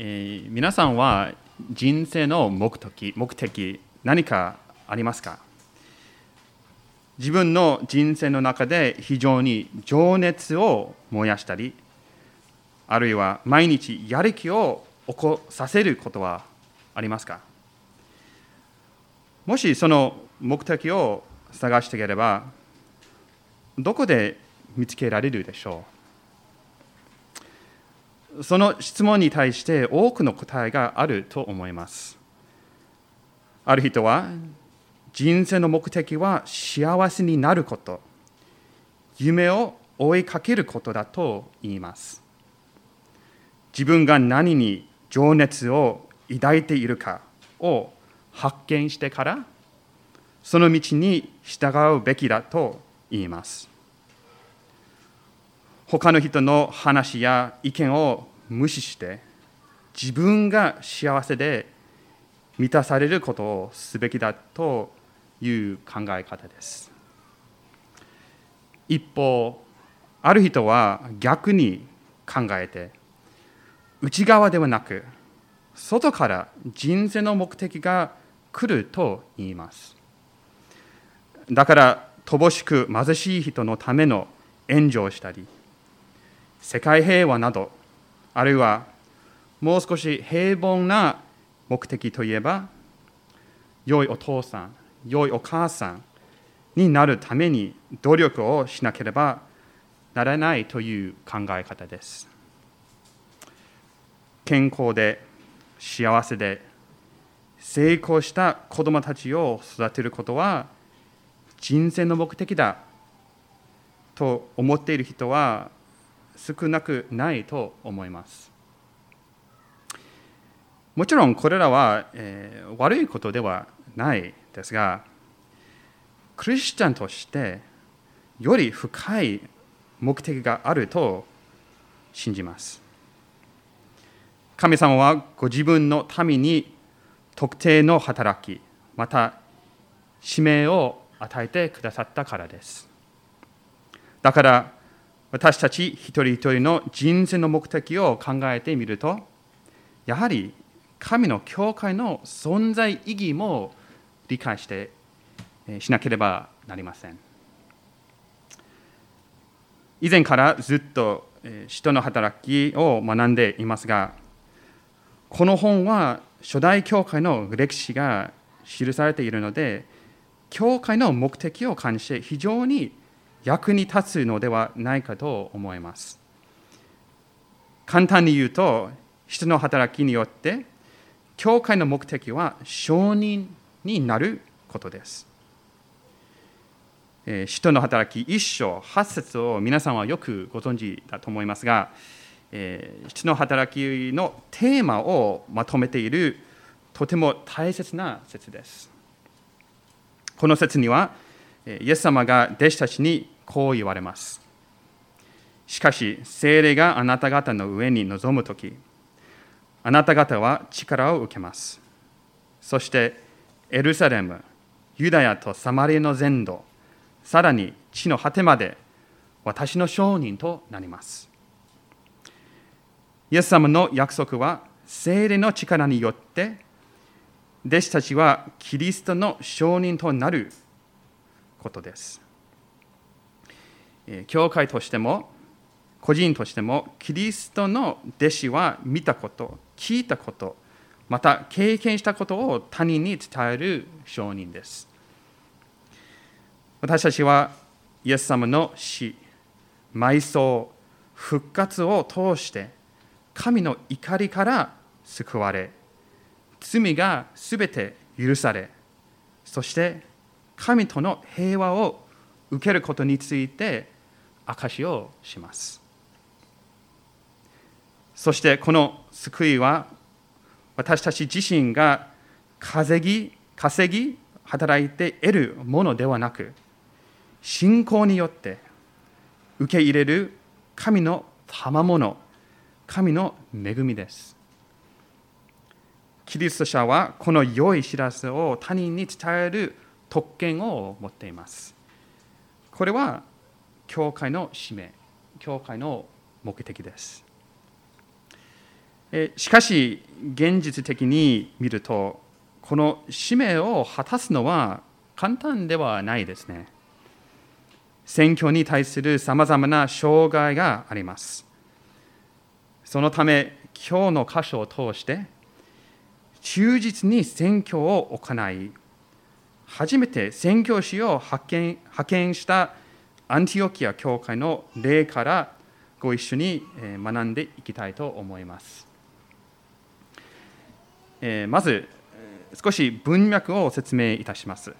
えー、皆さんは人生の目的目的何かありますか？自分の人生の中で非常に情熱を燃やしたりあるいは毎日やる気を起こさせることはありますか？もしその目的を探していければどこで見つけられるでしょう？その質問に対して多くの答えがあると思います。ある人は人生の目的は幸せになること。夢を追いかけることだと言います。自分が何に情熱を抱いているかを発見してからその道に従うべきだと言います。他の人の話や意見を無視して自分が幸せで満たされることをすべきだという考え方です。一方ある人は逆に考えて内側ではなく外から人生の目的が来ると言います。だから乏しく貧しい人のための援助をしたり世界平和などあるいはもう少し平凡な目的といえば良いお父さん良いお母さんになるために努力をしなければならないという考え方です。健康で幸せで成功した子供たちを育てることは人生の目的だと思っている人は少なくないと思います。もちろんこれらは、えー、悪いことではないですが、クリスチャンとしてより深い目的があると信じます。神様はご自分の民に特定の働き、また使命を与えてくださったからです。だから私たち一人一人の人生の目的を考えてみると、やはり神の教会の存在意義も理解してしなければなりません。以前からずっと人の働きを学んでいますが、この本は初代教会の歴史が記されているので、教会の目的を感じて非常に役に立つのではないかと思います。簡単に言うと、人の働きによって、教会の目的は承認になることです。人の働き一章八節を皆さんはよくご存知だと思いますが、人の働きのテーマをまとめているとても大切な説です。この説には、イエス様が弟子たちにこう言われます。しかし、精霊があなた方の上に臨むとき、あなた方は力を受けます。そして、エルサレム、ユダヤとサマリアの全土、さらに地の果てまで私の証人となります。イエス様の約束は、精霊の力によって弟子たちはキリストの証人となることです。教会としても個人としてもキリストの弟子は見たこと聞いたことまた経験したことを他人に伝える証人です。私たちはイエス様の死埋葬復活を通して神の怒りから救われ罪がすべて許されそして神との平和を受けることについて証しをしますそしてこの救いは私たち自身が稼ぎ稼ぎ働いて得るものではなく信仰によって受け入れる神の賜物神の恵みですキリスト者はこの良い知らせを他人に伝える特権を持っています。これは教会の使命、教会の目的です。しかし、現実的に見ると、この使命を果たすのは簡単ではないですね。選挙に対するさまざまな障害があります。そのため、今日の箇所を通して、忠実に選挙を行い、初めて宣教師を派遣派遣したアンティオキア教会の例からご一緒に学んでいきたいと思います。まず、少し文脈を説明いたします。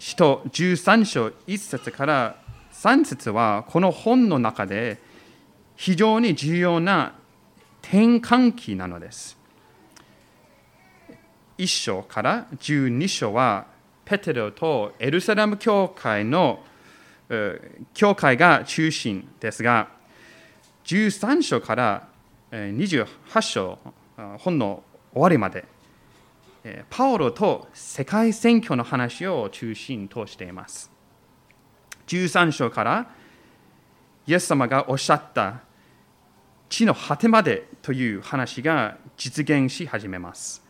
使徒13章1節から3節はこの本の中で非常に重要な転換期なのです。1章から12章はペテロとエルサレム教会の教会が中心ですが13章から28章本の終わりまでパオロと世界選挙の話を中心としています。13章からイエス様がおっしゃった地の果てまでという話が実現し始めます。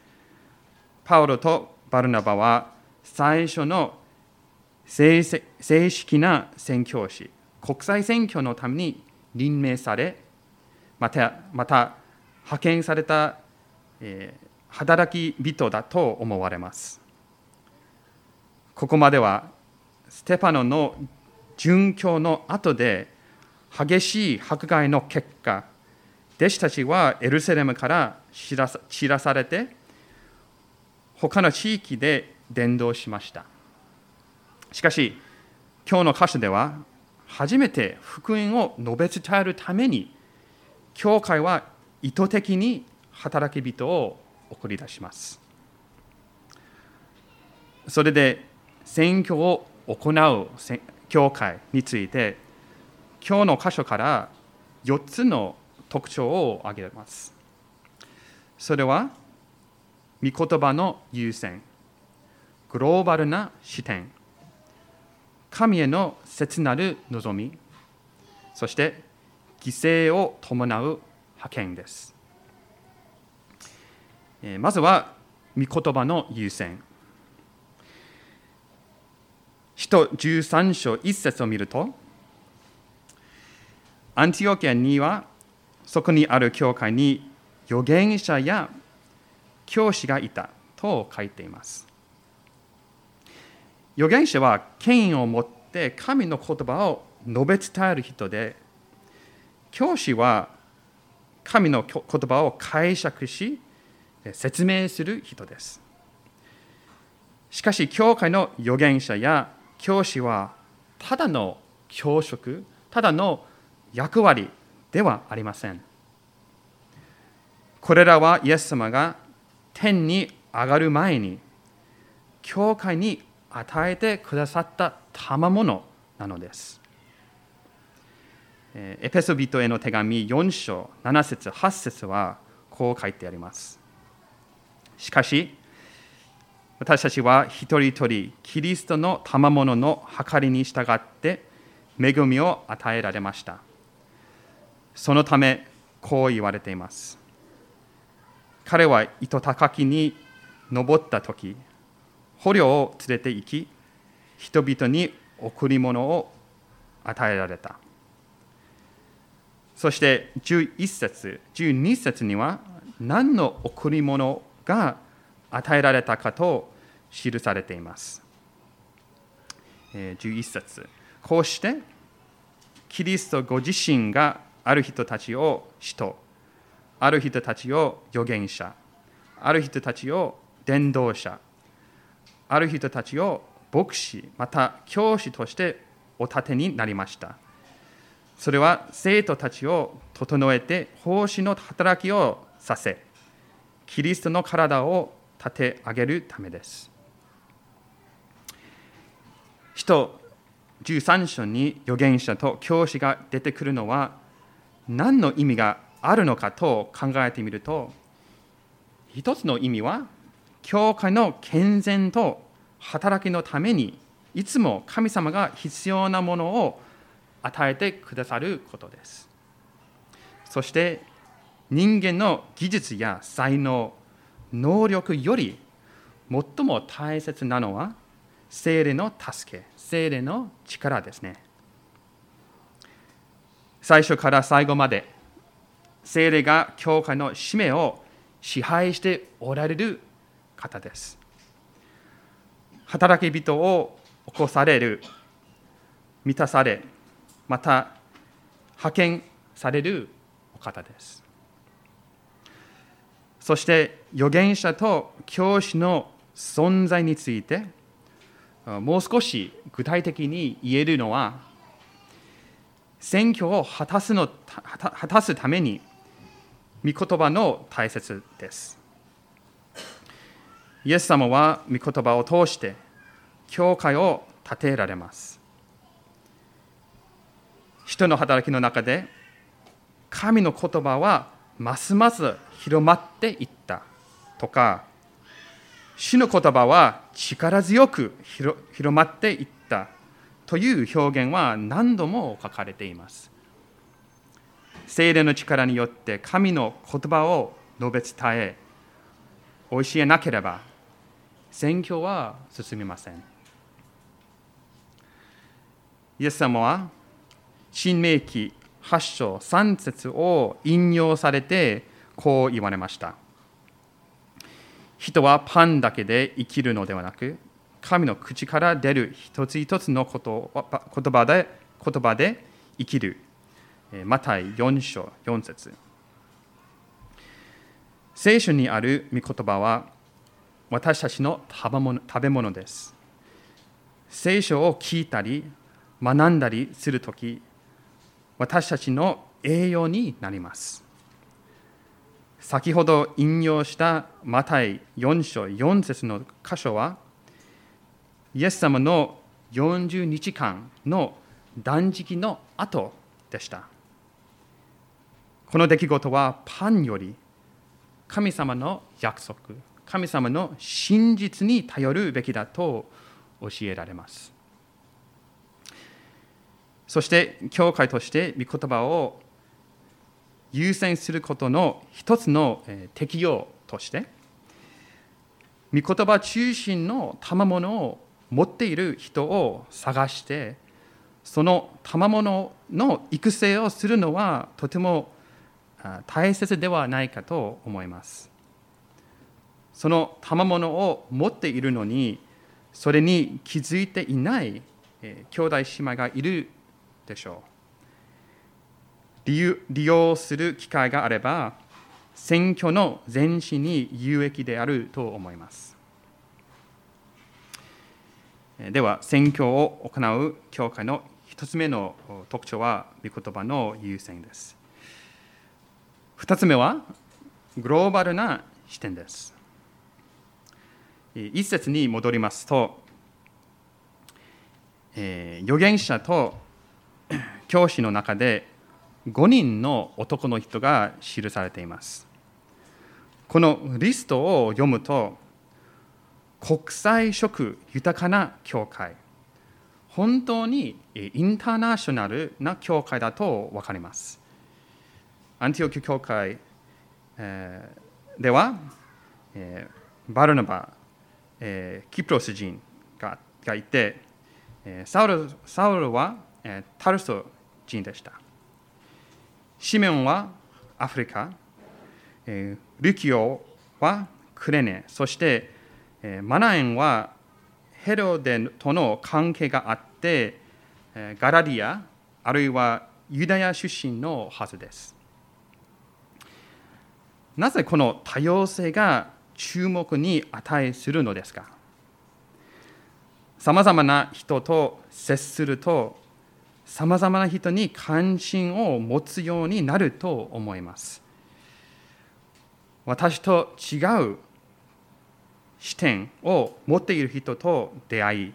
パウロとバルナバは最初の正式な宣教師、国際選挙のために任命され、またまた派遣された、えー、働き人だと思われます。ここまではステパノの殉教の後で激しい迫害の結果、弟子たちはエルサレムから知らされて、他の地域で伝道しました。しかし、今日の箇所では、初めて福音を述べ伝えるために、教会は意図的に働き人を送り出します。それで、選挙を行う教会について、今日の箇所から4つの特徴を挙げます。それは、御言葉の優先、グローバルな視点、神への切なる望み、そして犠牲を伴う派遣です。まずは、御言葉の優先。使徒13章1節を見ると、アンティオキアには、そこにある教会に預言者や教師がいたと書いています。預言者は権威を持って神の言葉を述べ伝える人で、教師は神の言葉を解釈し、説明する人です。しかし、教会の預言者や教師は、ただの教職、ただの役割ではありません。これらはイエス様が天に上がる前に教会に与えてくださった賜物なのです。エペソビトへの手紙4章7節8節はこう書いてあります。しかし、私たちは一人一人キリストの賜物の計りに従って恵みを与えられました。そのため、こう言われています。彼は糸高きに登った時捕虜を連れて行き人々に贈り物を与えられた。そして11節12節には何の贈り物が与えられたかと記されています。11節。こうしてキリストご自身がある人たちを使徒ある人たちを預言者、ある人たちを伝道者、ある人たちを牧師、また教師としてお立てになりました。それは生徒たちを整えて奉仕の働きをさせ、キリストの体を立て上げるためです。人13章に預言者と教師が出てくるのは何の意味があるのかと考えてみると一つの意味は教会の健全と働きのためにいつも神様が必要なものを与えてくださることですそして人間の技術や才能、能力より最も大切なのは精霊の助け、精霊の力ですね。最初から最後まで精霊が教会の使命を支配しておられる方です。働き人を起こされる、満たされ、また派遣されるお方です。そして預言者と教師の存在についてもう少し具体的に言えるのは選挙を果たすの果たすために御言葉の大切です。イエス様は御言葉を通して教会を建てられます。人の働きの中で神の言葉はますます広まっていったとか主の言葉は力強く広まっていったという表現は何度も書かれています。聖霊の力によって神の言葉を述べ伝え、教えなければ選挙は進みません。イエス様は新明記8章3節を引用されてこう言われました。人はパンだけで生きるのではなく、神の口から出る一つ一つの言葉で言葉で生きる。マタイ4章4節聖書にある御言葉は私たちの食べ物です。聖書を聞いたり学んだりするとき、私たちの栄養になります。先ほど引用したマタイ4章4節の箇所は、イエス様の40日間の断食の後でした。この出来事はパンより神様の約束、神様の真実に頼るべきだと教えられます。そして、教会として御言葉を優先することの一つの適用として御言葉中心の賜物を持っている人を探してその賜物の育成をするのはとても大切ではないかと思いますその賜物を持っているのにそれに気づいていない兄弟姉妹がいるでしょう。利用する機会があれば選挙の前進に有益であると思います。では選挙を行う教会の一つ目の特徴は御言葉の優先です。二つ目はグローバルな視点です。一節に戻りますと、えー、預言者と 教師の中で5人の男の人が記されています。このリストを読むと、国際色豊かな教会、本当にインターナショナルな教会だと分かります。アンティオキ教会、では、バルナバ、キプロス人ががいて、サウルサウルはタルソ人でした。シメオンはアフリカ、えー、ルキオはクレネ、そして、えー、マナエンはヘロデとの関係があって、えー、ガラディア、あるいはユダヤ出身のはずです。なぜこの多様性が注目に値するのですか？さまざまな人と接するとさまざまな人に関心を持つようになると思います。私と違う視点を持っている人と出会い、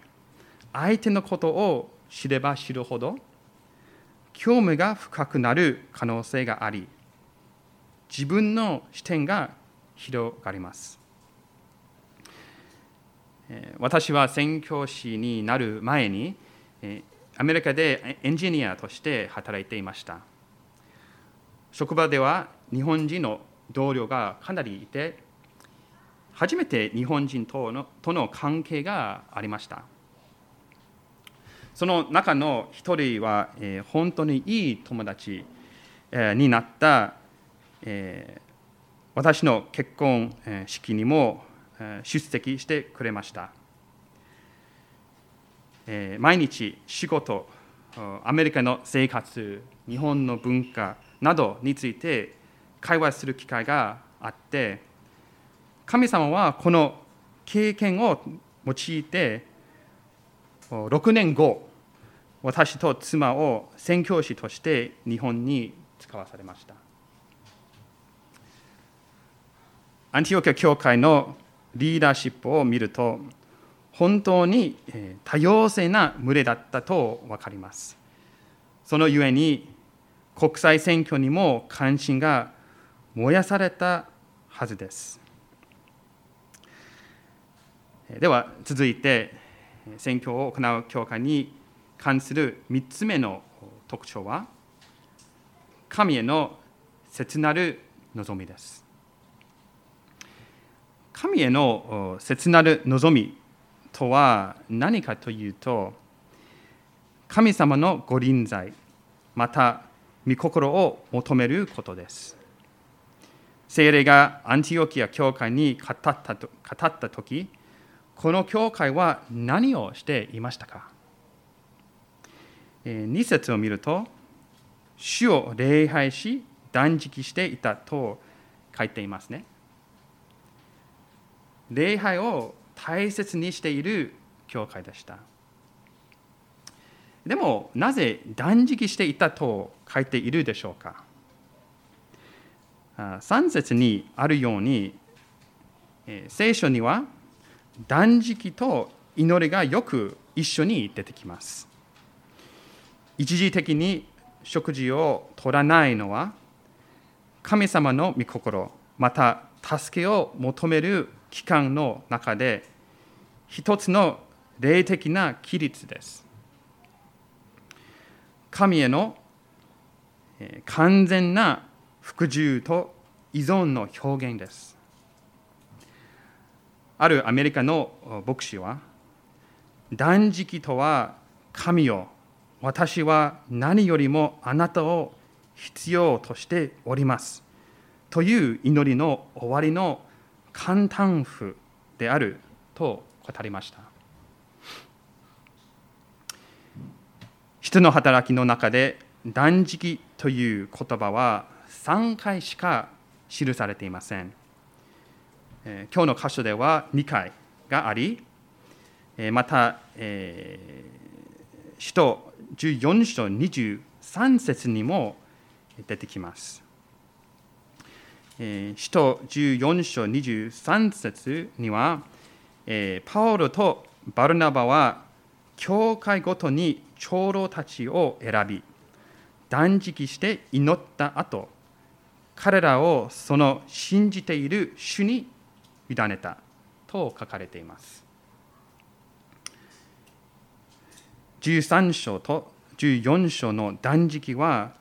相手のことを知れば知るほど、興味が深くなる可能性があり、自分の視点が広がります。私は宣教師になる前に、アメリカでエンジニアとして働いていました職場では日本人の同僚がかなりいて初めて日本人とのとの関係がありましたその中の一人は、えー、本当にいい友達、えー、になった、え、私の結婚式にも出席してくれました。毎日仕事、アメリカの生活、日本の文化などについて会話する機会があって、神様はこの経験を用いて、6年後、私と妻を宣教師として日本に使わされました。アンティオキア教会のリーダーシップを見ると、本当に多様性な群れだったと分かります。そのゆえに、国際選挙にも関心が燃やされたはずです。では続いて、選挙を行う教会に関する3つ目の特徴は神への切なる望みです神への切なる望みとは何かというと神様のご臨在また御心を求めることです聖霊がアンティオキア教会に語ったと語った時この教会は何をしていましたか？2節を見ると、主を礼拝し、断食していたと書いていますね。礼拝を大切にしている教会でした。でも、なぜ断食していたと書いているでしょうか。3節にあるように、聖書には断食と祈りがよく一緒に出てきます。一時的に食事を取らないのは神様の御心また助けを求める期間の中で一つの霊的な規律です神への完全な服従と依存の表現ですあるアメリカの牧師は断食とは神を私は何よりもあなたを必要としております。という祈りの終わりの簡単符であると語りました。人の働きの中で断食という言葉は3回しか記されていません。今日の箇所では2回があり、また、えー、使徒14章23節にも出てきます。使徒14章23節には、パオロとバルナバは教会ごとに長老たちを選び、断食して祈った後、彼らをその信じている主に委ねたと書かれています。13章と14章の断食は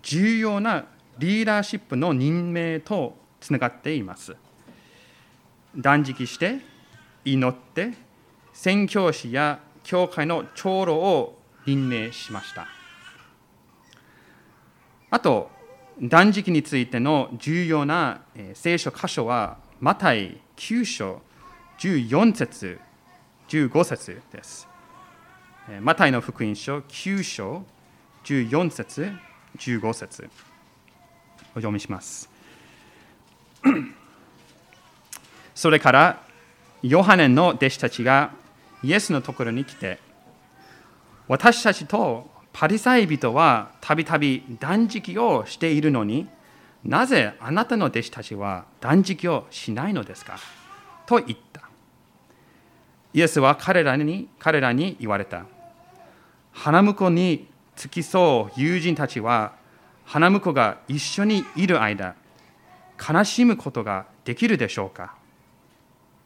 重要なリーダーシップの任命とつながっています。断食して祈って宣教師や教会の長老を任命しました。あと、断食についての重要な聖書箇所は、マタイ9章14節15節です。マタイの福音書9章14節15節お読みします。それからヨハネの弟子たちがイエスのところに来て私たちとパリサイ人はたびたび断食をしているのになぜあなたの弟子たちは断食をしないのですか？と言った。イエスは彼らに彼らに言われた。花婿に付き添う友人たちは花婿が一緒にいる間悲しむことができるでしょうか？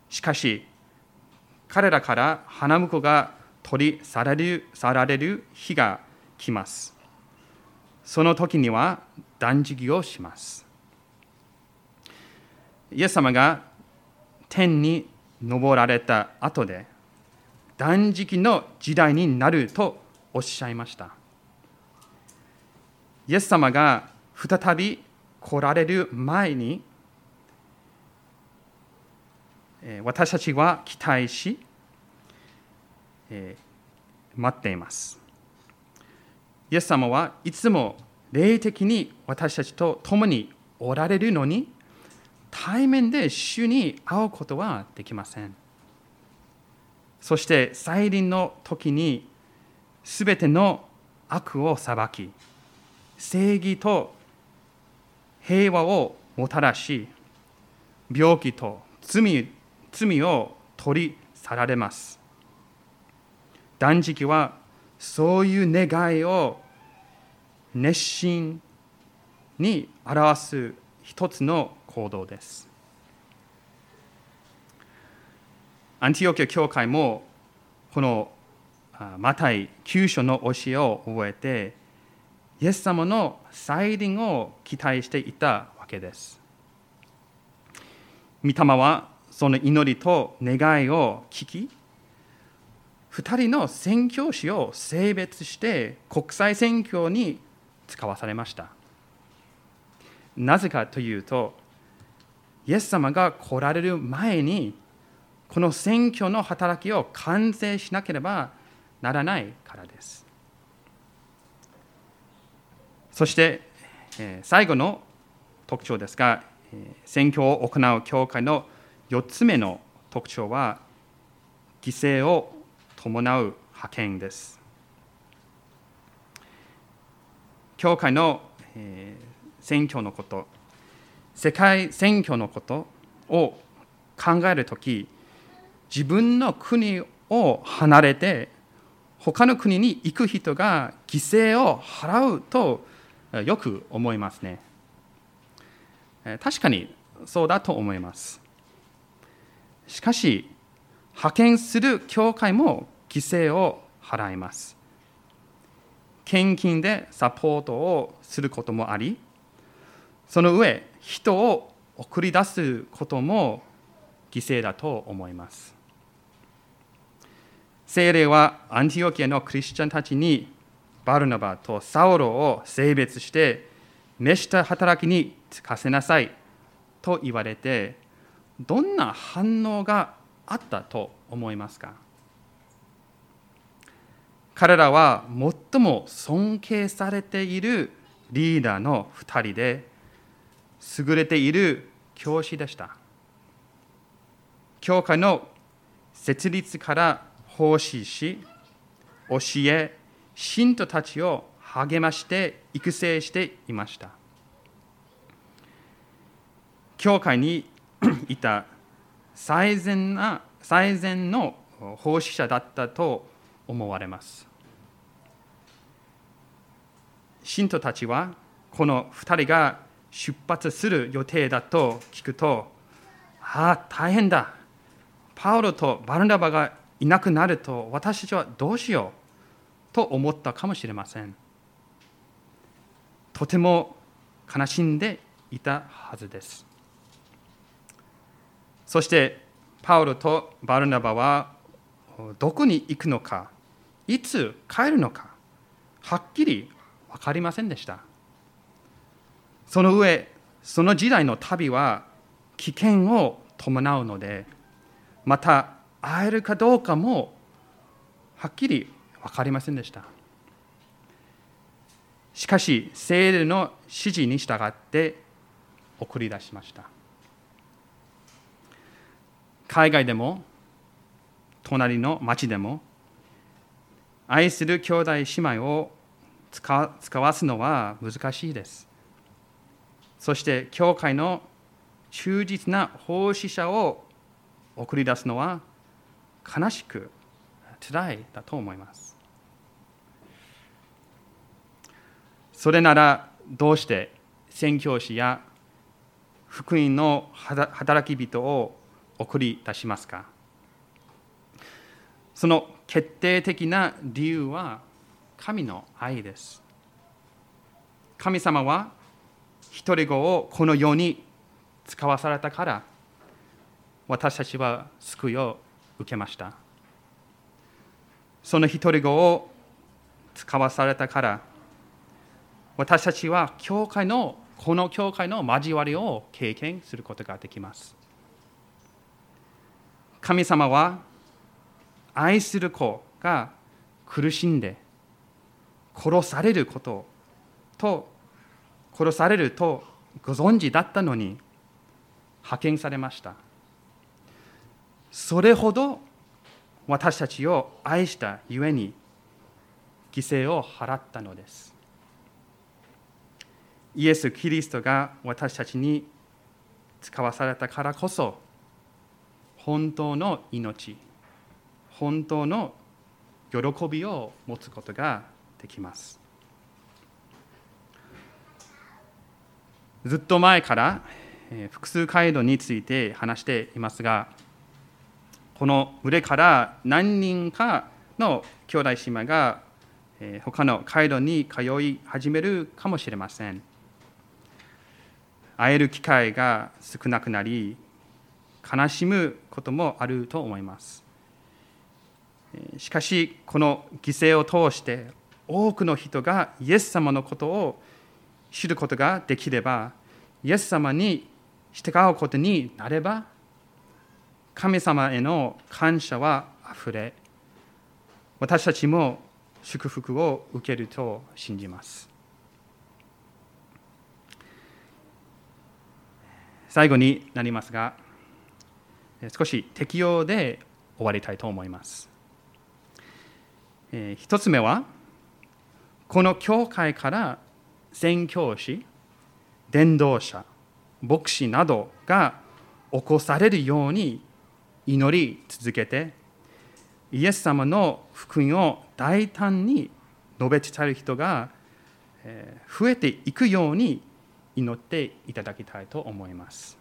しかし彼らから花婿が取り去られる去られる日が来ます。その時には断食をします。イエス様が天に昇られた後で断食の時代になるとおっしゃいました。イエス様が再び来られる前に私たちは期待し待っています。イエス様はいつも霊的に私たちと共におられるのに対面で主に会うことはできません。そして再臨の時にすべての悪を裁き正義と平和をもたらし病気と罪罪を取り去られます断食はそういう願いを熱心に表す一つの行動です。アンティオキア教会もこのマタイ9章の教えを覚えてイエス様の再臨を期待していたわけです。御霊はその祈りと願いを聞き2人の宣教師を性別して国際宣教に使わされましたなぜかというとイエス様が来られる前にこの宣教の働きを完成しなければならないからですそしてえ最後の特徴ですが宣教を行う教会の4つ目の特徴は犠牲を伴う派遣です。教会の、え、選挙のこと、世界選挙のことを考えるとき、自分の国を離れて、他の国に行く人が犠牲を払うとよく思いますね。確かにそうだと思います。しかし、派遣する教会も犠牲を払います。献金でサポートをすることもあり、その上、人を送り出すことも犠牲だと思います。聖霊はアンティオキアのクリスチャンたちにバルナバとサウロを性別して召した働きに就かせなさいと言われてどんな反応があったと思いますか？彼らは最も尊敬されているリーダーの2人で優れている教師でした。教会の設立から奉仕し教え信徒たちを励まして育成していました。教会にいた最善な最善の奉仕者だったと思われます。信徒たちはこの2人が出発する予定だと聞くと、ああ、大変だ。パウロとバルナバがいなくなると私たちはどうしよう。と思ったかもしれません。とても悲しんでいたはずです。そしてパウロとバルナバはどこに行くのか、いつ帰るのか、はっきり分かりませんでしたその上その時代の旅は危険を伴うのでまた会えるかどうかもはっきり分かりませんでしたしかし聖霊の指示に従って送り出しました海外でも隣の町でも愛する兄弟姉妹を使わすのは難しいです。そして教会の忠実な奉仕者を送り出すのは悲しく辛いだと思います。それならどうして宣教師や福音の働き人を送り出しますか？その決定的な理由は神の愛です。神様は一人子をこの世に使わされたから私たちは救いを受けましたその一人子を使わされたから私たちは教会のこの教会の交わりを経験することができます。神様は愛する子が苦しんで殺されることと殺されるとご存知だったのに派遣されました。それほど私たちを愛したゆえに犠牲を払ったのです。イエス・キリストが私たちに使わされたからこそ本当の命本当の喜びを持つことができます。ずっと前から複数回路について話していますがこの群れから何人かの兄弟姉妹が他の回路に通い始めるかもしれません。会える機会が少なくなり悲しむこともあると思います。しかしこの犠牲を通して多くの人がイエス様のことを知ることができればイエス様に従うことになれば神様への感謝はあふれ私たちも祝福を受けると信じます。最後になりますが少し適用で終わりたいと思います。一つ目はこの教会から宣教師伝道者牧師などが起こされるように祈り続けてイエス様の福音を大胆に述べ伝える人が増えていくように祈っていただきたいと思います。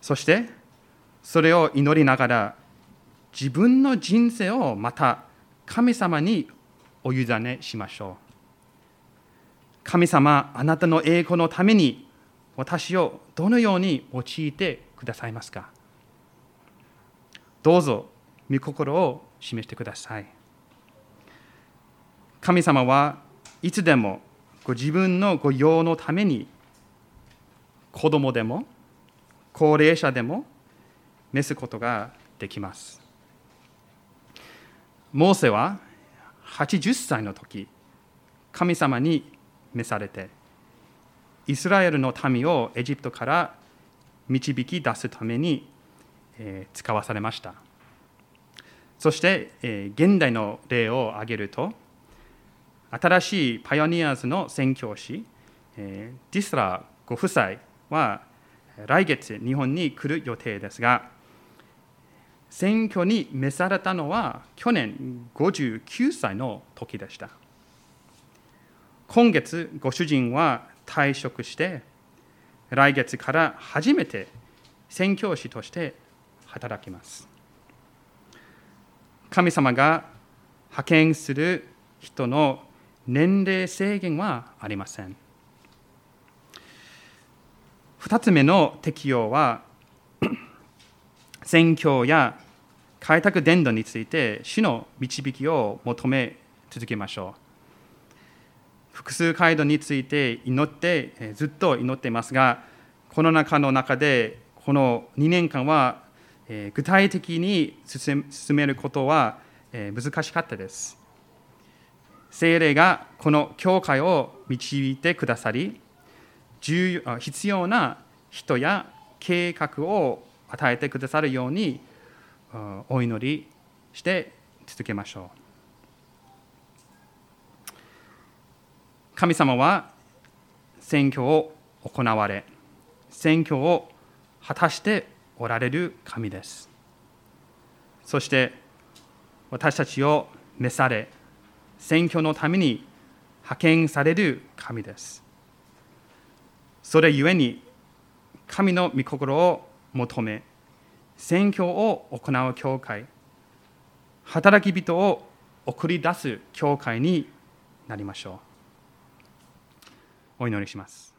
そしてそれを祈りながら自分の人生をまた神様にお委ねしましょう。神様あなたの栄光のために私をどのように用いてくださいますか？どうぞ御心を示してください。神様はいつでもご自分のご用のために子供でも高齢者でも召すことができます。モーセは80歳の時神様に召されてイスラエルの民をエジプトから導き出すために使わされました。そして現代の例を挙げると新しいパイオニアーズの宣教師ディスラご夫妻は来月日本に来る予定ですが選挙に召されたのは去年59歳の時でした。今月ご主人は退職して来月から初めて宣教師として働きます。神様が派遣する人の年齢制限はありません。2つ目の適用は 宣教や開拓伝道について主の導きを求め続けましょう。複数回路について祈ってずっと祈っていますがこの中の中でこの2年間は具体的に進めることは難しかったです。精霊がこの教会を導いてくださり重要必要な人や計画を与えてくださるようにお祈りして続けましょう。神様は選挙を行われ選挙を果たしておられる神です。そして私たちを召され選挙のために派遣される神です。それゆえに神の御心を求め選挙を行う教会働き人を送り出す教会になりましょう。お祈りします。